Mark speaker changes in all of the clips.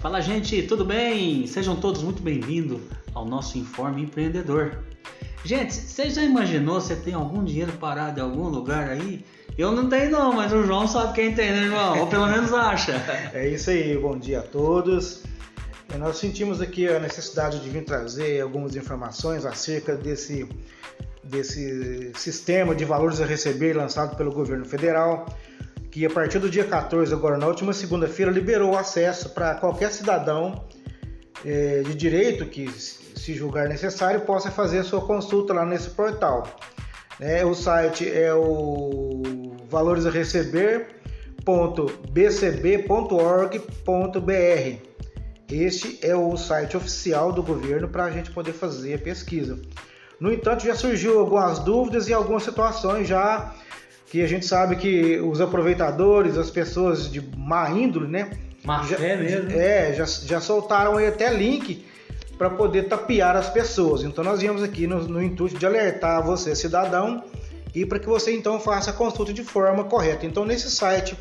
Speaker 1: Fala, gente, tudo bem? Sejam todos muito bem-vindos ao nosso Informe Empreendedor. Gente, você já imaginou você tem algum dinheiro parado em algum lugar aí? Eu não tenho não, mas o João sabe quem tem, né, João? Ou pelo menos acha.
Speaker 2: É isso aí, bom dia a todos. Nós sentimos aqui a necessidade de vir trazer algumas informações acerca desse, desse sistema de valores a receber lançado pelo governo federal, que a partir do dia 14, agora na última segunda-feira, liberou acesso para qualquer cidadão é, de direito que, se julgar necessário, possa fazer a sua consulta lá nesse portal. É, o site é o valores a receber.bcb.org.br. Este é o site oficial do governo para a gente poder fazer a pesquisa. No entanto, já surgiu algumas dúvidas e algumas situações já que a gente sabe que os aproveitadores, as pessoas de má índole, né?
Speaker 1: Má já, fé mesmo.
Speaker 2: É, já, já soltaram aí até link para poder tapear as pessoas. Então nós viemos aqui no, no intuito de alertar você, cidadão, e para que você então faça a consulta de forma correta. Então nesse site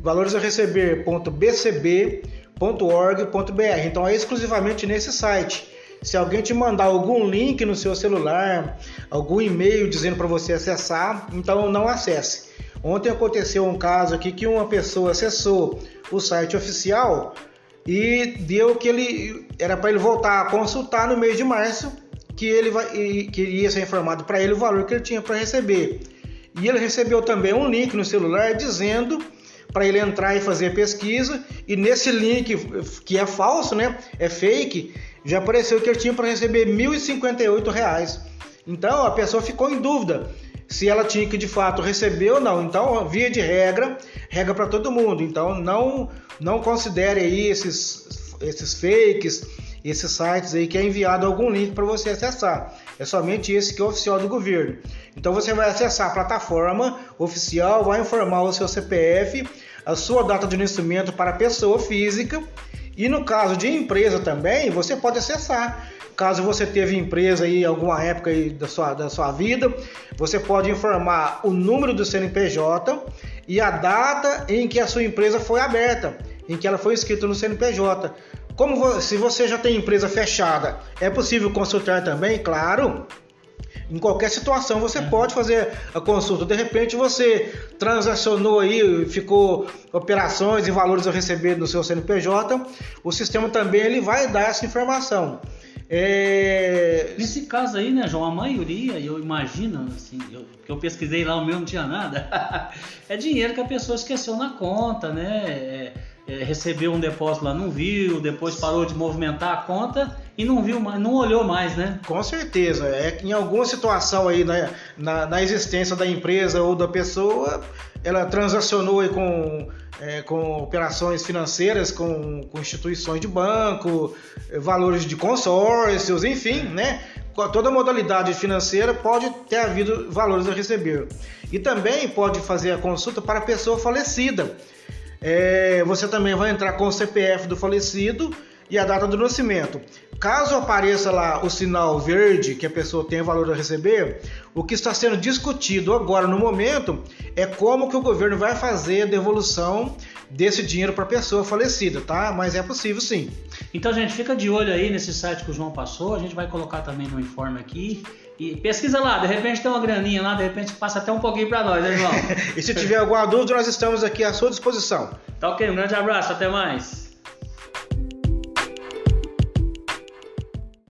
Speaker 2: valoresareceber.bcb .org.br. Então é exclusivamente nesse site. Se alguém te mandar algum link no seu celular, algum e-mail dizendo para você acessar, então não acesse. Ontem aconteceu um caso aqui que uma pessoa acessou o site oficial e deu que ele era para ele voltar a consultar no mês de março que ele vai, que ia ser informado para ele o valor que ele tinha para receber. E ele recebeu também um link no celular dizendo para ele entrar e fazer pesquisa. E nesse link, que é falso, né? É fake, já apareceu que ele tinha para receber R$ 1.058. Então a pessoa ficou em dúvida se ela tinha que de fato receber ou não. Então, via de regra, regra para todo mundo. Então, não não considere aí esses esses fakes, esses sites aí que é enviado algum link para você acessar. É somente esse que é oficial do governo. Então você vai acessar a plataforma oficial, vai informar o seu CPF, a sua data de nascimento para pessoa física e no caso de empresa também, você pode acessar. Caso você teve empresa aí alguma época aí da, sua, da sua vida, você pode informar o número do CNPJ e a data em que a sua empresa foi aberta, em que ela foi inscrita no CNPJ. Como se você já tem empresa fechada, é possível consultar também, claro. Em qualquer situação você uhum. pode fazer a consulta. De repente você transacionou aí, ficou operações e valores a receber no seu CNPJ, o sistema também ele vai dar essa informação.
Speaker 1: É... Nesse caso aí, né, João, a maioria, eu imagino, assim, eu, que eu pesquisei lá, o meu não tinha nada, é dinheiro que a pessoa esqueceu na conta, né? É é, recebeu um depósito lá, não viu, depois parou de movimentar a conta e não viu mais, não olhou mais, né?
Speaker 2: Com certeza. É em alguma situação aí né, na, na existência da empresa ou da pessoa, ela transacionou aí com, é, com operações financeiras, com, com instituições de banco, valores de consórcios, enfim, né? Toda modalidade financeira pode ter havido valores a receber. E também pode fazer a consulta para a pessoa falecida. É, você também vai entrar com o CPF do falecido e a data do nascimento. Caso apareça lá o sinal verde que a pessoa tem valor a receber, o que está sendo discutido agora no momento é como que o governo vai fazer a devolução desse dinheiro para a pessoa falecida, tá? Mas é possível sim.
Speaker 1: Então, gente, fica de olho aí nesse site que o João passou. A gente vai colocar também no informe aqui. E pesquisa lá, de repente tem uma graninha lá, de repente passa até um pouquinho para nós, né, irmão?
Speaker 2: e se tiver alguma dúvida, nós estamos aqui à sua disposição.
Speaker 1: Tá ok, um grande abraço, até mais.